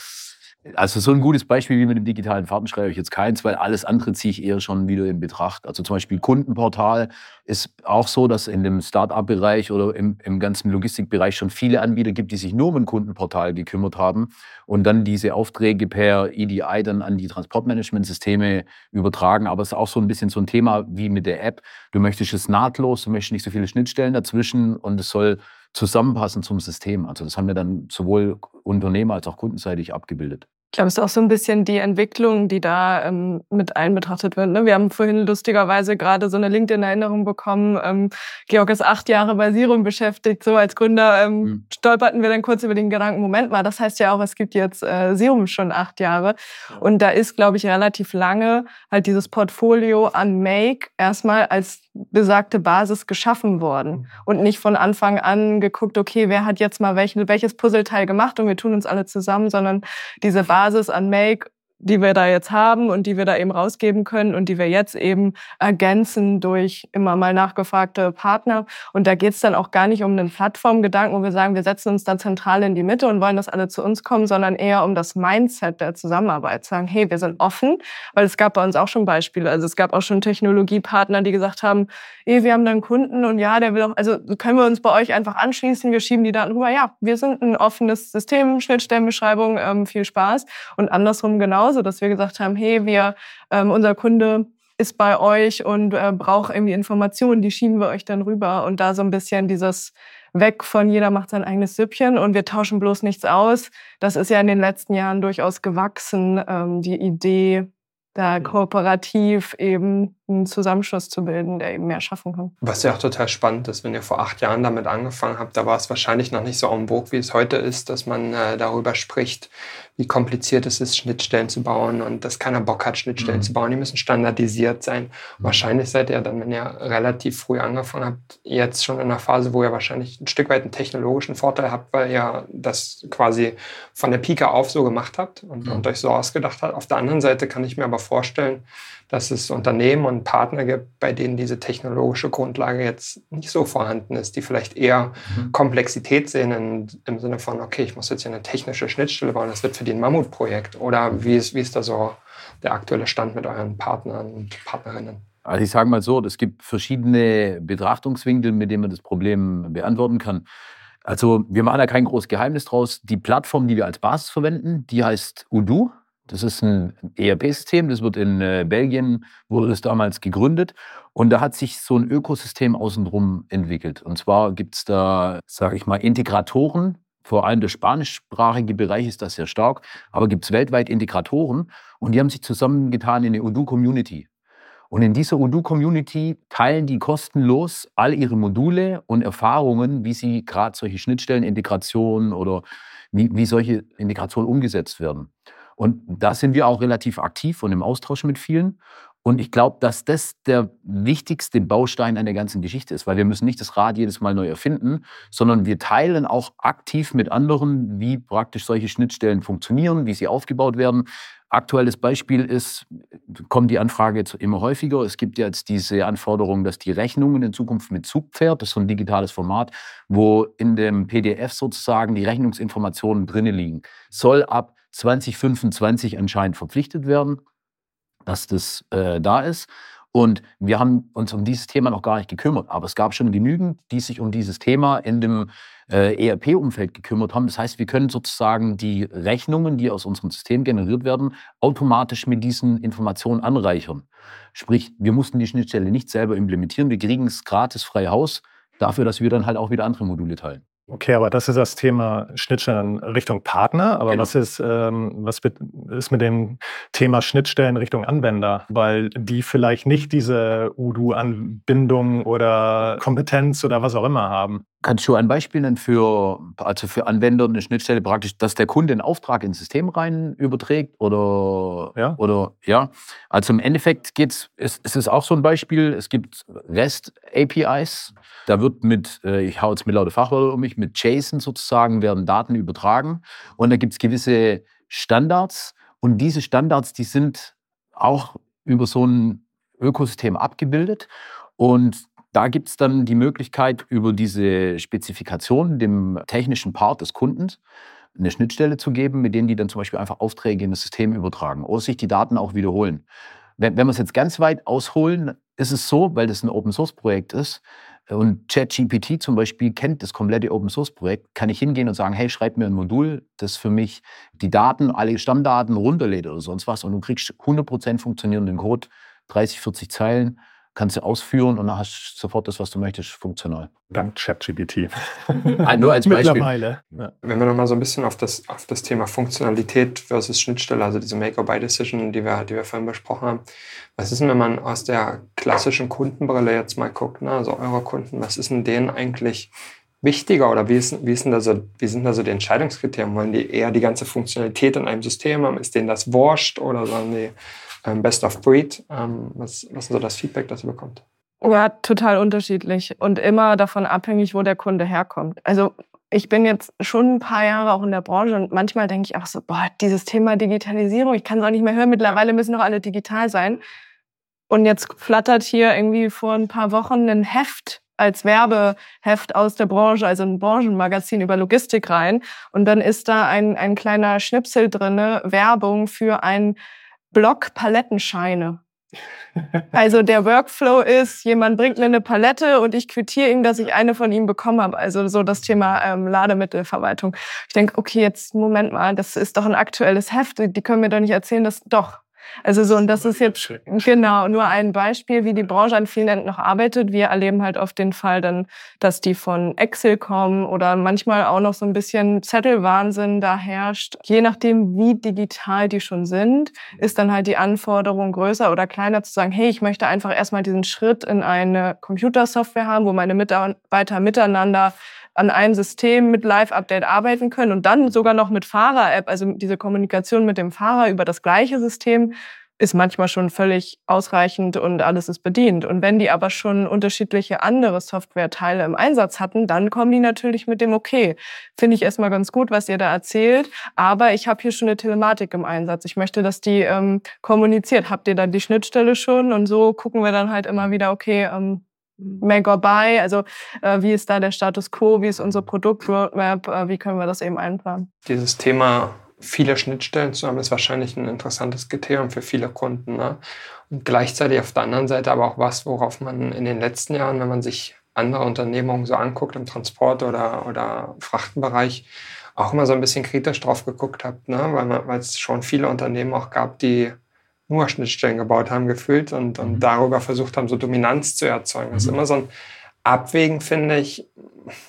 also so ein gutes Beispiel wie mit dem digitalen Fahrtenschreiber ich jetzt keins, weil alles andere ziehe ich eher schon wieder in Betracht. Also zum Beispiel Kundenportal ist auch so, dass in dem Start-up-Bereich oder im, im ganzen Logistikbereich schon viele Anbieter gibt, die sich nur um ein Kundenportal gekümmert haben und dann diese Aufträge per EDI dann an die Transportmanagementsysteme übertragen. Aber es ist auch so ein bisschen so ein Thema wie mit der App. Du möchtest es nahtlos, du möchtest nicht so viele Schnittstellen dazwischen und es soll zusammenpassen zum System. Also das haben wir dann sowohl Unternehmer als auch kundenseitig abgebildet. Ich glaube, es ist auch so ein bisschen die Entwicklung, die da ähm, mit einbetrachtet wird. Ne? Wir haben vorhin lustigerweise gerade so eine LinkedIn-Erinnerung bekommen. Ähm, Georg ist acht Jahre bei Sirum beschäftigt. So als Gründer ähm, mhm. stolperten wir dann kurz über den Gedanken, Moment mal, das heißt ja auch, es gibt jetzt äh, Serum schon acht Jahre. Und da ist, glaube ich, relativ lange halt dieses Portfolio an Make erstmal als besagte Basis geschaffen worden mhm. und nicht von Anfang an geguckt, okay, wer hat jetzt mal welchen, welches Puzzleteil gemacht und wir tun uns alle zusammen, sondern diese Basis an Make die wir da jetzt haben und die wir da eben rausgeben können und die wir jetzt eben ergänzen durch immer mal nachgefragte Partner. Und da geht es dann auch gar nicht um einen Plattformgedanken, wo wir sagen, wir setzen uns da zentral in die Mitte und wollen, dass alle zu uns kommen, sondern eher um das Mindset der Zusammenarbeit. Sagen, hey, wir sind offen, weil es gab bei uns auch schon Beispiele. Also es gab auch schon Technologiepartner, die gesagt haben, hey, wir haben da einen Kunden und ja, der will auch, also können wir uns bei euch einfach anschließen, wir schieben die Daten rüber. Ja, wir sind ein offenes System, Schnittstellenbeschreibung, ähm, viel Spaß. Und andersrum genau genauso, dass wir gesagt haben, hey, wir, ähm, unser Kunde ist bei euch und äh, braucht irgendwie Informationen, die schieben wir euch dann rüber. Und da so ein bisschen dieses weg von jeder macht sein eigenes Süppchen und wir tauschen bloß nichts aus. Das ist ja in den letzten Jahren durchaus gewachsen, ähm, die Idee, da kooperativ eben einen Zusammenschluss zu bilden, der eben mehr schaffen kann. Was ja auch total spannend ist, wenn ihr vor acht Jahren damit angefangen habt, da war es wahrscheinlich noch nicht so en vogue, wie es heute ist, dass man äh, darüber spricht, wie kompliziert es ist, Schnittstellen zu bauen und dass keiner Bock hat, Schnittstellen mhm. zu bauen. Die müssen standardisiert sein. Mhm. Wahrscheinlich seid ihr dann, wenn ihr relativ früh angefangen habt, jetzt schon in einer Phase, wo ihr wahrscheinlich ein Stück weit einen technologischen Vorteil habt, weil ihr das quasi von der Pike auf so gemacht habt und, mhm. und euch so ausgedacht habt. Auf der anderen Seite kann ich mir aber vorstellen, dass es Unternehmen und Partner gibt, bei denen diese technologische Grundlage jetzt nicht so vorhanden ist, die vielleicht eher mhm. Komplexität sehen in, im Sinne von, okay, ich muss jetzt hier eine technische Schnittstelle bauen, das wird für die ein Mammutprojekt. Oder wie ist, wie ist da so der aktuelle Stand mit euren Partnern und Partnerinnen? Also ich sage mal so, es gibt verschiedene Betrachtungswinkel, mit denen man das Problem beantworten kann. Also wir machen da kein großes Geheimnis draus. Die Plattform, die wir als Basis verwenden, die heißt Udo. Das ist ein ERP-System, das wird in äh, Belgien, wurde das damals gegründet. Und da hat sich so ein Ökosystem außenrum entwickelt. Und zwar gibt es da, sage ich mal, Integratoren. Vor allem der spanischsprachige Bereich ist das sehr stark. Aber gibt es weltweit Integratoren. Und die haben sich zusammengetan in eine Odoo-Community. Und in dieser Odoo-Community teilen die kostenlos all ihre Module und Erfahrungen, wie sie gerade solche Schnittstellen, Integration oder wie, wie solche Integrationen umgesetzt werden. Und da sind wir auch relativ aktiv und im Austausch mit vielen. Und ich glaube, dass das der wichtigste Baustein an der ganzen Geschichte ist, weil wir müssen nicht das Rad jedes Mal neu erfinden, sondern wir teilen auch aktiv mit anderen, wie praktisch solche Schnittstellen funktionieren, wie sie aufgebaut werden. Aktuelles Beispiel ist, kommt die Anfrage jetzt immer häufiger. Es gibt jetzt diese Anforderung, dass die Rechnungen in Zukunft mit Zugpferd, das ist so ein digitales Format, wo in dem PDF sozusagen die Rechnungsinformationen drinnen liegen, soll ab 2025 anscheinend verpflichtet werden, dass das äh, da ist. Und wir haben uns um dieses Thema noch gar nicht gekümmert. Aber es gab schon genügend, die sich um dieses Thema in dem äh, ERP-Umfeld gekümmert haben. Das heißt, wir können sozusagen die Rechnungen, die aus unserem System generiert werden, automatisch mit diesen Informationen anreichern. Sprich, wir mussten die Schnittstelle nicht selber implementieren. Wir kriegen es gratis frei Haus dafür, dass wir dann halt auch wieder andere Module teilen. Okay, aber das ist das Thema Schnittstellen Richtung Partner. Aber genau. was, ist, ähm, was ist mit dem Thema Schnittstellen Richtung Anwender? Weil die vielleicht nicht diese Udo-Anbindung oder Kompetenz oder was auch immer haben. Kannst du ein Beispiel nennen für, also für Anwender eine Schnittstelle praktisch, dass der Kunde einen Auftrag ins System rein überträgt oder ja? Oder, ja? Also im Endeffekt geht's, es, es ist auch so ein Beispiel, es gibt REST-APIs, da wird mit, äh, ich hau jetzt mit laute Fachwörter um mich, mit JSON sozusagen werden Daten übertragen und da gibt es gewisse Standards und diese Standards, die sind auch über so ein Ökosystem abgebildet und da gibt es dann die Möglichkeit, über diese Spezifikation dem technischen Part des Kundens eine Schnittstelle zu geben, mit denen die dann zum Beispiel einfach Aufträge in das System übertragen oder sich die Daten auch wiederholen. Wenn, wenn wir es jetzt ganz weit ausholen, ist es so, weil das ein Open-Source-Projekt ist und ChatGPT zum Beispiel kennt das komplette Open-Source-Projekt, kann ich hingehen und sagen, hey, schreib mir ein Modul, das für mich die Daten, alle Stammdaten runterlädt oder sonst was und du kriegst 100% funktionierenden Code, 30, 40 Zeilen kannst du ausführen und dann hast du sofort das, was du möchtest, funktional. Dank ChatGPT. Ah, nur als Beispiel. Mittlerweile. Ja. Wenn wir nochmal so ein bisschen auf das, auf das Thema Funktionalität versus Schnittstelle, also diese Make-or-Buy-Decision, die wir, die wir vorhin besprochen haben, was ist denn, wenn man aus der klassischen Kundenbrille jetzt mal guckt, ne? also eure Kunden, was ist denn denen eigentlich wichtiger oder wie, ist, wie, ist denn da so, wie sind da so die Entscheidungskriterien? Wollen die eher die ganze Funktionalität in einem System haben? Ist denen das wurscht oder sollen die Best of Breed. Ähm, was, was ist so das Feedback, das ihr bekommt? Ja, total unterschiedlich und immer davon abhängig, wo der Kunde herkommt. Also ich bin jetzt schon ein paar Jahre auch in der Branche und manchmal denke ich auch so, boah, dieses Thema Digitalisierung, ich kann es auch nicht mehr hören. Mittlerweile müssen doch alle digital sein. Und jetzt flattert hier irgendwie vor ein paar Wochen ein Heft als Werbeheft aus der Branche, also ein Branchenmagazin über Logistik rein. Und dann ist da ein, ein kleiner Schnipsel drinne, Werbung für ein Block Palettenscheine. Also der Workflow ist, jemand bringt mir eine Palette und ich quittiere ihm, dass ich eine von ihm bekommen habe. Also so das Thema ähm, Lademittelverwaltung. Ich denke, okay, jetzt Moment mal, das ist doch ein aktuelles Heft. Die können mir doch nicht erzählen, dass doch. Also so, und das ist jetzt genau nur ein Beispiel, wie die Branche an vielen Enden noch arbeitet. Wir erleben halt oft den Fall dann, dass die von Excel kommen oder manchmal auch noch so ein bisschen Zettelwahnsinn da herrscht. Je nachdem, wie digital die schon sind, ist dann halt die Anforderung größer oder kleiner zu sagen, hey, ich möchte einfach erstmal diesen Schritt in eine Computersoftware haben, wo meine Mitarbeiter miteinander an einem System mit Live-Update arbeiten können und dann sogar noch mit Fahrer-App, also diese Kommunikation mit dem Fahrer über das gleiche System, ist manchmal schon völlig ausreichend und alles ist bedient. Und wenn die aber schon unterschiedliche andere Softwareteile im Einsatz hatten, dann kommen die natürlich mit dem Okay. Finde ich erstmal ganz gut, was ihr da erzählt, aber ich habe hier schon eine Telematik im Einsatz. Ich möchte, dass die ähm, kommuniziert. Habt ihr dann die Schnittstelle schon? Und so gucken wir dann halt immer wieder, okay, ähm, make or buy? Also äh, wie ist da der Status quo? Wie ist unsere Produktroadmap? Äh, wie können wir das eben einplanen? Dieses Thema viele Schnittstellen zu haben, ist wahrscheinlich ein interessantes Kriterium für viele Kunden. Ne? Und gleichzeitig auf der anderen Seite aber auch was, worauf man in den letzten Jahren, wenn man sich andere Unternehmungen so anguckt im Transport- oder, oder Frachtenbereich, auch immer so ein bisschen kritisch drauf geguckt hat, ne? weil es schon viele Unternehmen auch gab, die nur Schnittstellen gebaut haben, gefühlt und, und mhm. darüber versucht haben, so Dominanz zu erzeugen. Das ist mhm. immer so ein Abwägen, finde ich,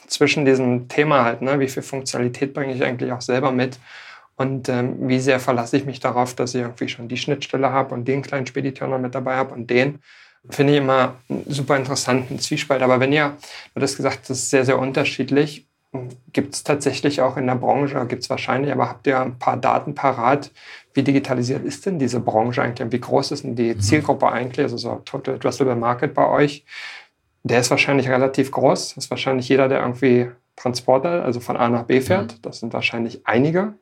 zwischen diesem Thema halt, ne? wie viel Funktionalität bringe ich eigentlich auch selber mit und ähm, wie sehr verlasse ich mich darauf, dass ich irgendwie schon die Schnittstelle habe und den kleinen Spediteur noch mit dabei habe und den. Finde ich immer einen super interessanten Zwiespalt. Aber wenn ihr, du hast gesagt, das ist sehr, sehr unterschiedlich. Gibt es tatsächlich auch in der Branche, gibt es wahrscheinlich, aber habt ihr ein paar Daten parat, wie digitalisiert ist denn diese Branche eigentlich und wie groß ist denn die mhm. Zielgruppe eigentlich, also so Total Addressable Market bei euch? Der ist wahrscheinlich relativ groß. Das ist wahrscheinlich jeder, der irgendwie Transporter, also von A nach B fährt. Mhm. Das sind wahrscheinlich einige.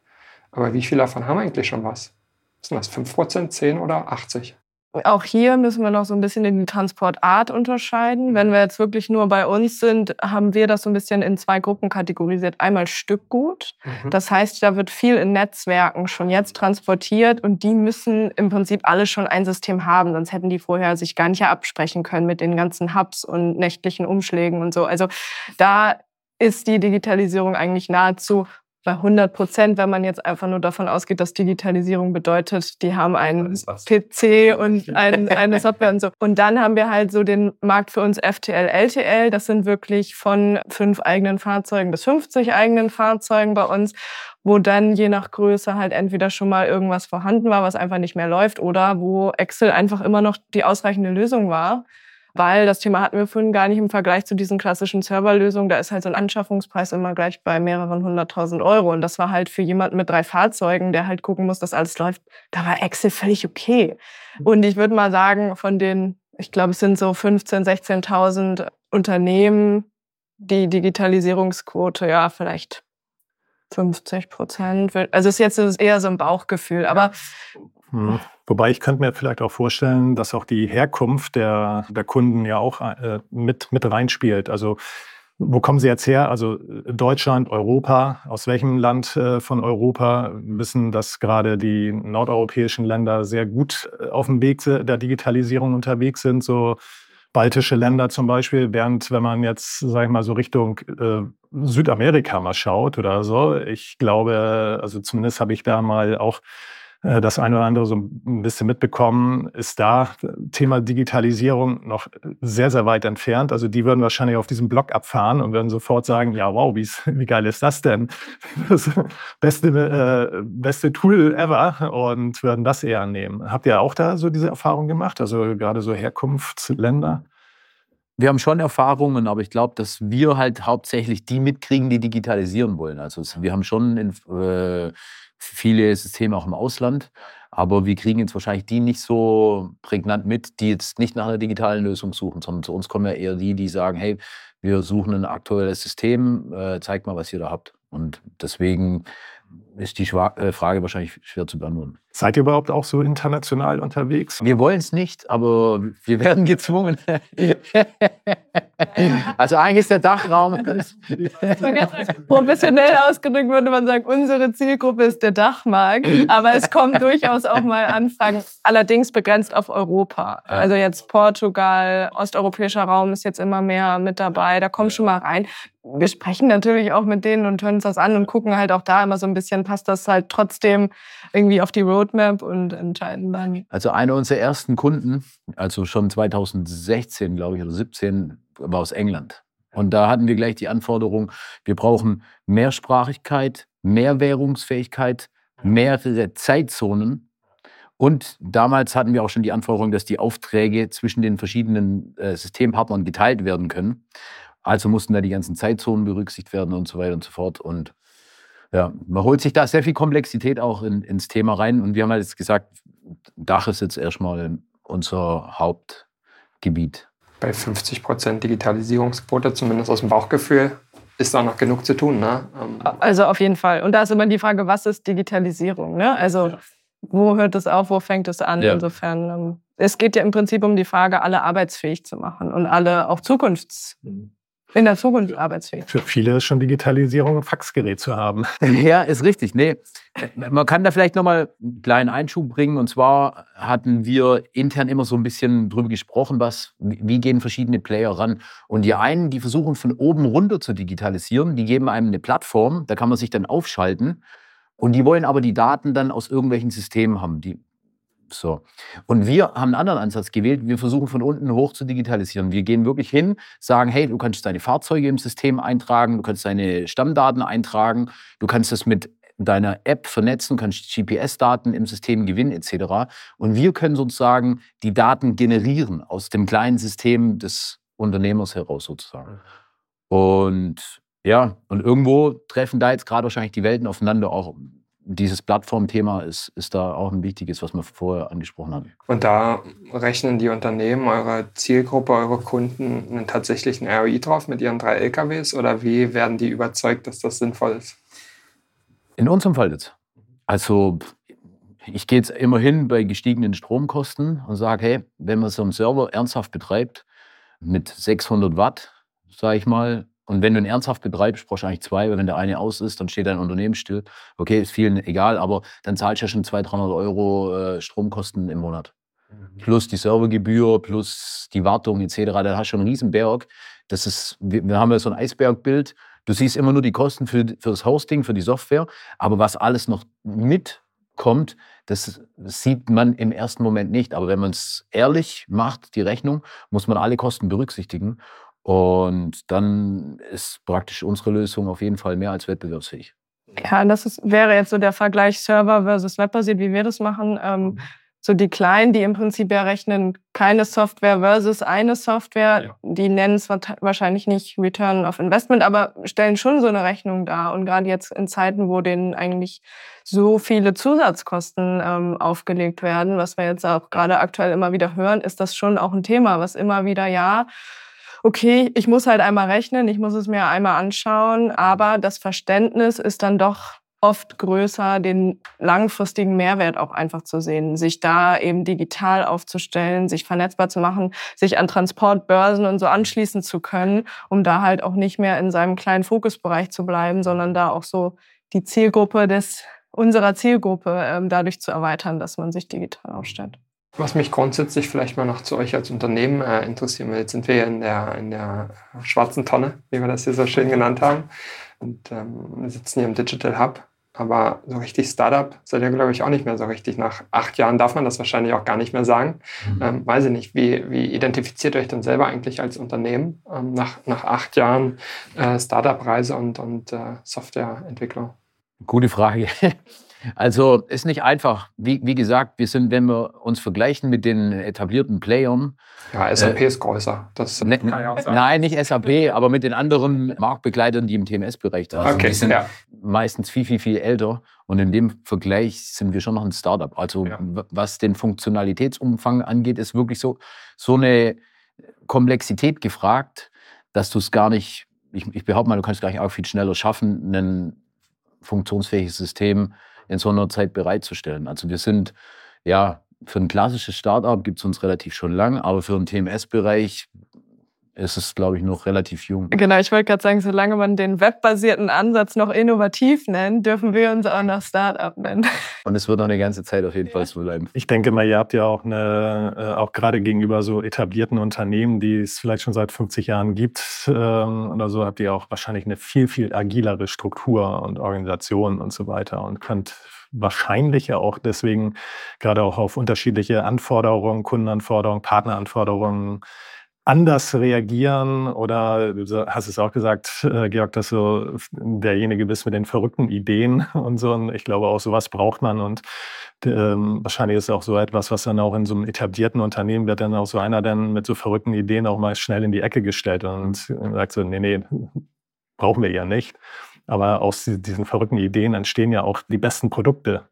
Aber wie viele davon haben eigentlich schon was? Sind das 5%, 10 oder 80? Auch hier müssen wir noch so ein bisschen in die Transportart unterscheiden. Wenn wir jetzt wirklich nur bei uns sind, haben wir das so ein bisschen in zwei Gruppen kategorisiert. Einmal Stückgut. Mhm. Das heißt, da wird viel in Netzwerken schon jetzt transportiert und die müssen im Prinzip alle schon ein System haben. Sonst hätten die vorher sich gar nicht absprechen können mit den ganzen Hubs und nächtlichen Umschlägen und so. Also da ist die Digitalisierung eigentlich nahezu bei 100 Prozent, wenn man jetzt einfach nur davon ausgeht, dass Digitalisierung bedeutet, die haben einen PC und ein, eine Software und so. Und dann haben wir halt so den Markt für uns FTL, LTL. Das sind wirklich von fünf eigenen Fahrzeugen bis 50 eigenen Fahrzeugen bei uns wo dann je nach Größe halt entweder schon mal irgendwas vorhanden war, was einfach nicht mehr läuft, oder wo Excel einfach immer noch die ausreichende Lösung war weil das Thema hatten wir vorhin gar nicht im Vergleich zu diesen klassischen Serverlösungen. Da ist halt so ein Anschaffungspreis immer gleich bei mehreren hunderttausend Euro. Und das war halt für jemanden mit drei Fahrzeugen, der halt gucken muss, dass alles läuft, da war Excel völlig okay. Und ich würde mal sagen, von den, ich glaube, es sind so 15.000, 16.000 Unternehmen, die Digitalisierungsquote, ja, vielleicht 50 Prozent. Also es ist jetzt eher so ein Bauchgefühl. Aber hm. Wobei ich könnte mir vielleicht auch vorstellen, dass auch die Herkunft der, der Kunden ja auch äh, mit, mit reinspielt. Also wo kommen Sie jetzt her? Also Deutschland, Europa. Aus welchem Land äh, von Europa wissen, dass gerade die nordeuropäischen Länder sehr gut äh, auf dem Weg der Digitalisierung unterwegs sind? So baltische Länder zum Beispiel, während wenn man jetzt, sag ich mal, so Richtung äh, Südamerika mal schaut oder so, ich glaube, also zumindest habe ich da mal auch das eine oder andere so ein bisschen mitbekommen, ist da Thema Digitalisierung noch sehr, sehr weit entfernt. Also die würden wahrscheinlich auf diesem Blog abfahren und würden sofort sagen, ja, wow, wie, wie geil ist das denn? Das beste, äh, beste Tool ever und würden das eher nehmen. Habt ihr auch da so diese Erfahrung gemacht? Also gerade so Herkunftsländer? Wir haben schon Erfahrungen, aber ich glaube, dass wir halt hauptsächlich die mitkriegen, die digitalisieren wollen. Also wir haben schon in, äh, viele Systeme auch im Ausland. Aber wir kriegen jetzt wahrscheinlich die nicht so prägnant mit, die jetzt nicht nach einer digitalen Lösung suchen, sondern zu uns kommen ja eher die, die sagen, hey, wir suchen ein aktuelles System, äh, zeigt mal, was ihr da habt. Und deswegen ist die äh, Frage wahrscheinlich schwer zu beantworten. Seid ihr überhaupt auch so international unterwegs? Wir wollen es nicht, aber wir werden gezwungen. also eigentlich ist der Dachraum. Professionell ausgedrückt würde man sagen, unsere Zielgruppe ist der Dachmarkt. Aber es kommen durchaus auch mal Anfragen, allerdings begrenzt auf Europa. Also jetzt Portugal, osteuropäischer Raum ist jetzt immer mehr mit dabei. Da kommen schon mal rein. Wir sprechen natürlich auch mit denen und hören uns das an und gucken halt auch da immer so ein bisschen, passt das halt trotzdem irgendwie auf die Roadmap und entscheiden dann. Also einer unserer ersten Kunden, also schon 2016, glaube ich, oder 17, war aus England. Und da hatten wir gleich die Anforderung, wir brauchen Mehrsprachigkeit, mehr Währungsfähigkeit, mehrere Zeitzonen. Und damals hatten wir auch schon die Anforderung, dass die Aufträge zwischen den verschiedenen äh, Systempartnern geteilt werden können. Also mussten da die ganzen Zeitzonen berücksichtigt werden und so weiter und so fort. Und ja, man holt sich da sehr viel Komplexität auch in, ins Thema rein. Und wir haben halt jetzt gesagt, Dach ist jetzt erstmal unser Hauptgebiet. Bei 50 Prozent Digitalisierungsquote, zumindest aus dem Bauchgefühl, ist da noch genug zu tun, ne? Ähm, also auf jeden Fall. Und da ist immer die Frage, was ist Digitalisierung? Ne? Also wo hört es auf, wo fängt es an? Ja. Insofern, ähm, es geht ja im Prinzip um die Frage, alle arbeitsfähig zu machen und alle auch zukunfts mhm in der Zukunft arbeitsfähig. Für viele ist schon Digitalisierung ein Faxgerät zu haben. Ja, ist richtig. Nee, man kann da vielleicht nochmal einen kleinen Einschub bringen. Und zwar hatten wir intern immer so ein bisschen drüber gesprochen, was, wie gehen verschiedene Player ran. Und die einen, die versuchen von oben runter zu digitalisieren, die geben einem eine Plattform, da kann man sich dann aufschalten. Und die wollen aber die Daten dann aus irgendwelchen Systemen haben. Die so. Und wir haben einen anderen Ansatz gewählt. Wir versuchen von unten hoch zu digitalisieren. Wir gehen wirklich hin, sagen, hey, du kannst deine Fahrzeuge im System eintragen, du kannst deine Stammdaten eintragen, du kannst das mit deiner App vernetzen, kannst GPS-Daten im System gewinnen etc. Und wir können sozusagen die Daten generieren aus dem kleinen System des Unternehmers heraus sozusagen. Und ja, und irgendwo treffen da jetzt gerade wahrscheinlich die Welten aufeinander, auch dieses Plattformthema ist, ist da auch ein wichtiges, was wir vorher angesprochen haben. Und da rechnen die Unternehmen, eure Zielgruppe, eure Kunden einen tatsächlichen ROI drauf mit ihren drei LKWs oder wie werden die überzeugt, dass das sinnvoll ist? In unserem Fall jetzt. Also ich gehe jetzt immerhin bei gestiegenen Stromkosten und sage, hey, wenn man so einen Server ernsthaft betreibt mit 600 Watt, sage ich mal, und wenn du ihn ernsthaft betreibst, brauchst du eigentlich zwei, weil wenn der eine aus ist, dann steht dein Unternehmen still. Okay, ist vielen egal, aber dann zahlst du ja schon 200, 300 Euro äh, Stromkosten im Monat. Mhm. Plus die Servergebühr, plus die Wartung etc. Da hast du schon einen riesen Berg. Das ist, wir, wir haben ja so ein Eisbergbild. Du siehst immer nur die Kosten für, für das Hosting, für die Software. Aber was alles noch mitkommt, das sieht man im ersten Moment nicht. Aber wenn man es ehrlich macht, die Rechnung, muss man alle Kosten berücksichtigen. Und dann ist praktisch unsere Lösung auf jeden Fall mehr als wettbewerbsfähig. Ja, das ist, wäre jetzt so der Vergleich Server versus Webbasiert, wie wir das machen. Ähm, mhm. so die Kleinen, die im Prinzip errechnen keine Software versus eine Software, ja. die nennen es wahrscheinlich nicht Return of Investment, aber stellen schon so eine Rechnung dar. Und gerade jetzt in Zeiten, wo denen eigentlich so viele Zusatzkosten ähm, aufgelegt werden, was wir jetzt auch gerade aktuell immer wieder hören, ist das schon auch ein Thema, was immer wieder, ja, okay, ich muss halt einmal rechnen, ich muss es mir einmal anschauen, aber das Verständnis ist dann doch oft größer, den langfristigen Mehrwert auch einfach zu sehen, sich da eben digital aufzustellen, sich vernetzbar zu machen, sich an Transportbörsen und so anschließen zu können, um da halt auch nicht mehr in seinem kleinen Fokusbereich zu bleiben, sondern da auch so die Zielgruppe des unserer Zielgruppe ähm, dadurch zu erweitern, dass man sich digital aufstellt. Was mich grundsätzlich vielleicht mal noch zu euch als Unternehmen äh, interessieren will, jetzt sind wir ja in der, in der schwarzen Tonne, wie wir das hier so schön genannt haben, und ähm, sitzen hier im Digital Hub. Aber so richtig Startup seid ihr, glaube ich, auch nicht mehr so richtig. Nach acht Jahren darf man das wahrscheinlich auch gar nicht mehr sagen. Mhm. Ähm, weiß ich nicht, wie, wie identifiziert ihr euch denn selber eigentlich als Unternehmen ähm, nach, nach acht Jahren äh, Startup-Reise und, und äh, Softwareentwicklung? Gute Frage. Also ist nicht einfach. Wie, wie gesagt, wir sind, wenn wir uns vergleichen mit den etablierten Playern. Ja, SAP äh, ist größer. Das ne, kann ich auch sagen. Nein, nicht SAP, aber mit den anderen Marktbegleitern, die im TMS-Bereich da sind. Okay, die sind ja. meistens viel, viel, viel älter. Und in dem Vergleich sind wir schon noch ein Startup. Also ja. was den Funktionalitätsumfang angeht, ist wirklich so, so eine Komplexität gefragt, dass du es gar nicht, ich, ich behaupte mal, du kannst gleich auch viel schneller schaffen, ein funktionsfähiges System in so einer Zeit bereitzustellen. Also wir sind, ja, für ein klassisches Startup gibt es uns relativ schon lang, aber für den TMS-Bereich ist es, glaube ich, noch relativ jung. Genau, ich wollte gerade sagen, solange man den webbasierten Ansatz noch innovativ nennt, dürfen wir uns auch noch Startup nennen. Und es wird noch eine ganze Zeit auf jeden Fall so bleiben. Ich denke mal, ihr habt ja auch eine, äh, auch gerade gegenüber so etablierten Unternehmen, die es vielleicht schon seit 50 Jahren gibt ähm, oder so, habt ihr auch wahrscheinlich eine viel, viel agilere Struktur und Organisation und so weiter und könnt wahrscheinlich ja auch deswegen gerade auch auf unterschiedliche Anforderungen, Kundenanforderungen, Partneranforderungen anders reagieren oder du hast es auch gesagt, äh, Georg, dass du derjenige bist mit den verrückten Ideen und so. Und ich glaube, auch sowas braucht man und ähm, wahrscheinlich ist auch so etwas, was dann auch in so einem etablierten Unternehmen wird dann auch so einer dann mit so verrückten Ideen auch mal schnell in die Ecke gestellt und sagt so, nee, nee, brauchen wir ja nicht. Aber aus diesen verrückten Ideen entstehen ja auch die besten Produkte.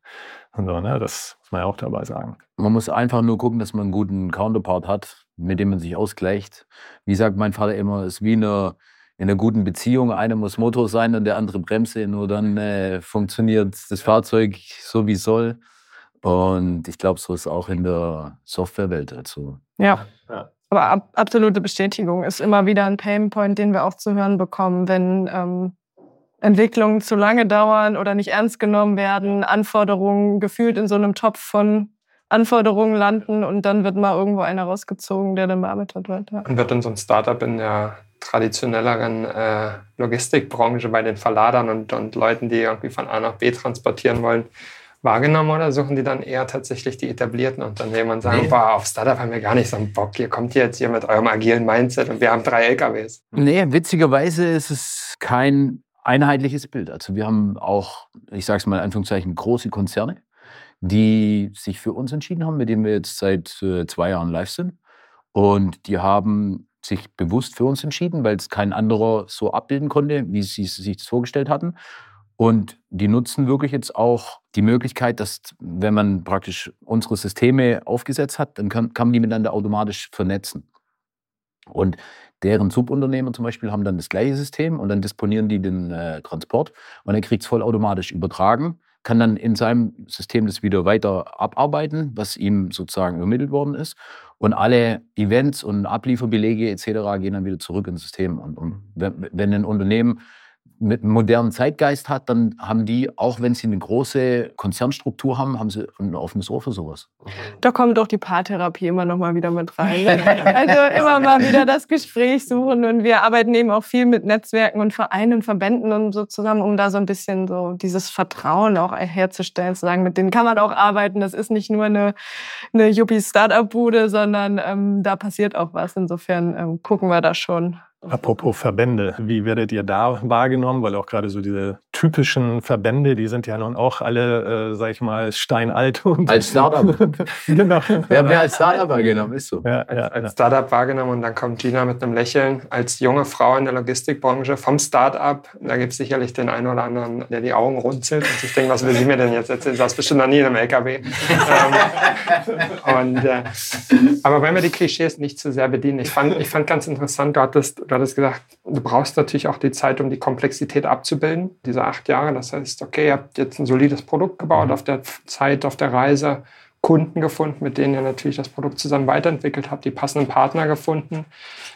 Und so, ne? Das muss man ja auch dabei sagen. Man muss einfach nur gucken, dass man einen guten Counterpart hat, mit dem man sich ausgleicht. Wie sagt mein Vater immer, es ist wie eine, in einer guten Beziehung. Einer muss Motor sein und der andere Bremse. Nur dann äh, funktioniert das Fahrzeug so, wie es soll. Und ich glaube, so ist es auch in der Softwarewelt. Also. Ja. ja. Aber ab, absolute Bestätigung ist immer wieder ein Painpoint, den wir auch zu hören bekommen, wenn ähm, Entwicklungen zu lange dauern oder nicht ernst genommen werden, Anforderungen gefühlt in so einem Topf von Anforderungen landen und dann wird mal irgendwo einer rausgezogen, der dann bearbeitet wird. Ja. Und wird dann so ein Startup in der traditionelleren äh, Logistikbranche bei den Verladern und, und Leuten, die irgendwie von A nach B transportieren wollen, wahrgenommen oder suchen die dann eher tatsächlich die etablierten Unternehmen und sagen, nee. boah, auf Startup haben wir gar nicht so einen Bock, ihr kommt jetzt hier mit eurem agilen Mindset und wir haben drei LKWs. Nee, witzigerweise ist es kein einheitliches Bild. Also wir haben auch, ich sage es mal in Anführungszeichen, große Konzerne, die sich für uns entschieden haben, mit denen wir jetzt seit äh, zwei Jahren live sind. Und die haben sich bewusst für uns entschieden, weil es kein anderer so abbilden konnte, wie sie sich das vorgestellt hatten. Und die nutzen wirklich jetzt auch die Möglichkeit, dass, wenn man praktisch unsere Systeme aufgesetzt hat, dann kann, kann man die miteinander automatisch vernetzen. Und deren Subunternehmer zum Beispiel haben dann das gleiche System und dann disponieren die den äh, Transport und er kriegt es vollautomatisch übertragen, kann dann in seinem System das wieder weiter abarbeiten, was ihm sozusagen übermittelt worden ist. Und alle Events und Ablieferbelege etc. gehen dann wieder zurück ins System. Und, und wenn, wenn ein Unternehmen mit einem modernen Zeitgeist hat, dann haben die, auch wenn sie eine große Konzernstruktur haben, haben sie ein offenes Ohr für sowas. Da kommt doch die Paartherapie immer noch mal wieder mit rein. also immer mal wieder das Gespräch suchen und wir arbeiten eben auch viel mit Netzwerken und Vereinen und Verbänden und so zusammen, um da so ein bisschen so dieses Vertrauen auch herzustellen, zu sagen, mit denen kann man auch arbeiten. Das ist nicht nur eine, eine Yuppie-Startup-Bude, sondern ähm, da passiert auch was. Insofern ähm, gucken wir da schon. Apropos Verbände, wie werdet ihr da wahrgenommen? Weil auch gerade so diese typischen Verbände, die sind ja nun auch alle, äh, sag ich mal, steinalt. Und als Startup. genau. Wir haben ja als Startup wahrgenommen, ist so. Ja, ja, als Startup wahrgenommen und dann kommt Gina mit einem Lächeln als junge Frau in der Logistikbranche vom Startup. Da gibt es sicherlich den einen oder anderen, der die Augen runzelt und sich denkt, was will sie mir denn jetzt erzählen? Du saß bestimmt noch nie in einem LKW. ähm, und, äh, aber wenn wir die Klischees nicht zu sehr bedienen, ich fand, ich fand ganz interessant, du hattest, du hattest gesagt, du brauchst natürlich auch die Zeit, um die Komplexität abzubilden. Diese acht Jahre. Das heißt, okay, ihr habt jetzt ein solides Produkt gebaut, mhm. auf der Zeit, auf der Reise Kunden gefunden, mit denen ihr natürlich das Produkt zusammen weiterentwickelt habt, die passenden Partner gefunden.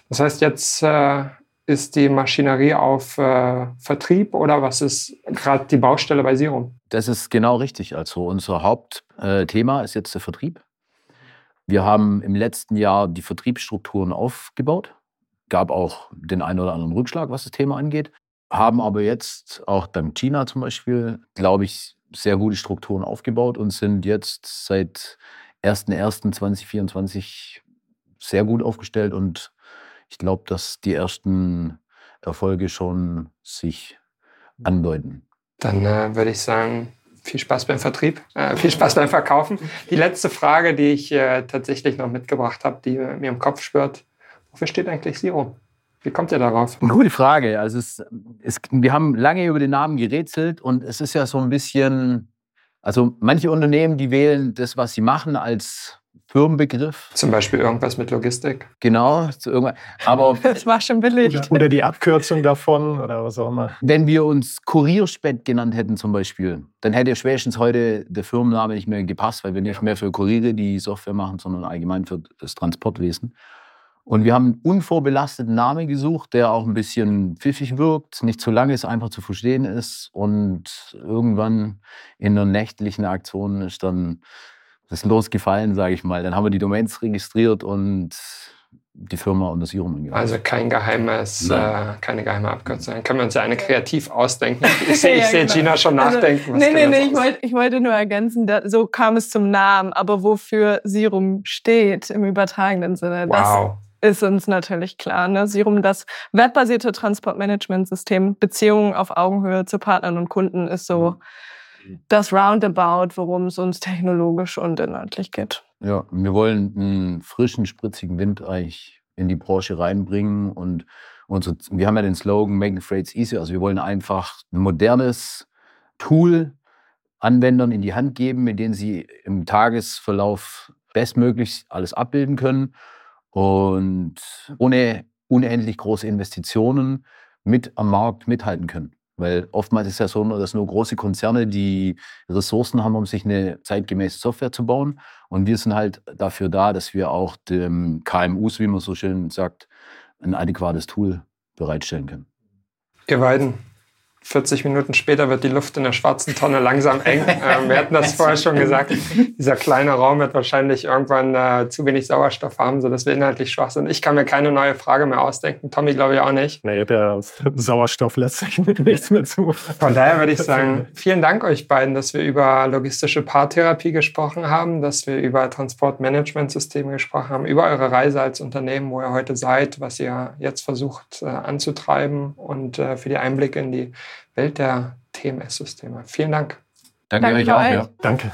Das heißt, jetzt äh, ist die Maschinerie auf äh, Vertrieb oder was ist gerade die Baustelle bei Serum? Das ist genau richtig. Also unser Hauptthema ist jetzt der Vertrieb. Wir haben im letzten Jahr die Vertriebsstrukturen aufgebaut. Gab auch den einen oder anderen Rückschlag, was das Thema angeht haben aber jetzt auch dank China zum Beispiel, glaube ich, sehr gute Strukturen aufgebaut und sind jetzt seit 01.01.2024 sehr gut aufgestellt und ich glaube, dass die ersten Erfolge schon sich andeuten. Dann äh, würde ich sagen, viel Spaß beim Vertrieb, äh, viel Spaß beim Verkaufen. Die letzte Frage, die ich äh, tatsächlich noch mitgebracht habe, die mir im Kopf schwört, wofür steht eigentlich Zero? Wie kommt ihr darauf? Gute Frage. Also es, es, wir haben lange über den Namen gerätselt und es ist ja so ein bisschen, also manche Unternehmen, die wählen das, was sie machen, als Firmenbegriff. Zum Beispiel irgendwas mit Logistik. Genau, aber das war schon billig. Oder, oder, die Abkürzung davon oder was auch immer. Wenn wir uns Kurierspett genannt hätten zum Beispiel, dann hätte spätestens heute der Firmenname nicht mehr gepasst, weil wir nicht mehr für Kuriere die Software machen, sondern allgemein für das Transportwesen. Und wir haben einen unvorbelasteten Namen gesucht, der auch ein bisschen pfiffig wirkt, nicht zu lang ist, einfach zu verstehen ist. Und irgendwann in einer nächtlichen Aktion ist dann das losgefallen, sage ich mal. Dann haben wir die Domains registriert und die Firma und das Irum angehört. Also kein geheimes, äh, keine geheime Abkürzung. Können wir uns ja eine kreativ ausdenken. Ich sehe ja, genau. Gina schon also, nachdenken. Also, nee, nee, nee, ich wollte, ich wollte nur ergänzen, da, so kam es zum Namen, aber wofür Sirum steht im übertragenen Sinne, wow. das ist uns natürlich klar. Ne? Sirum, das webbasierte Transportmanagementsystem, Beziehungen auf Augenhöhe zu Partnern und Kunden ist so mhm. das Roundabout, worum es uns technologisch und inhaltlich geht. Ja, wir wollen einen frischen, spritzigen Wind eigentlich in die Branche reinbringen und unsere, wir haben ja den Slogan Making Freights Easy. Also wir wollen einfach ein modernes Tool Anwendern in die Hand geben, mit denen sie im Tagesverlauf bestmöglich alles abbilden können und ohne unendlich große Investitionen mit am Markt mithalten können. Weil oftmals ist es ja so, dass nur große Konzerne die Ressourcen haben, um sich eine zeitgemäße Software zu bauen. Und wir sind halt dafür da, dass wir auch dem KMUs, wie man so schön sagt, ein adäquates Tool bereitstellen können. Ihr beiden, 40 Minuten später wird die Luft in der schwarzen Tonne langsam eng. Ähm, wir hatten das vorher schon gesagt. Dieser kleine Raum wird wahrscheinlich irgendwann äh, zu wenig Sauerstoff haben, sodass wir inhaltlich schwach sind. Ich kann mir keine neue Frage mehr ausdenken. Tommy, glaube ich, auch nicht. Nee, der Sauerstoff lässt sich nichts mehr zu. Von daher würde ich sagen, vielen Dank euch beiden, dass wir über logistische Paartherapie gesprochen haben, dass wir über Transportmanagementsysteme gesprochen haben, über eure Reise als Unternehmen, wo ihr heute seid, was ihr jetzt versucht äh, anzutreiben und äh, für die Einblicke in die Welt der TMS-Systeme. Vielen Dank. Danke, Danke euch auch. Ja. Danke.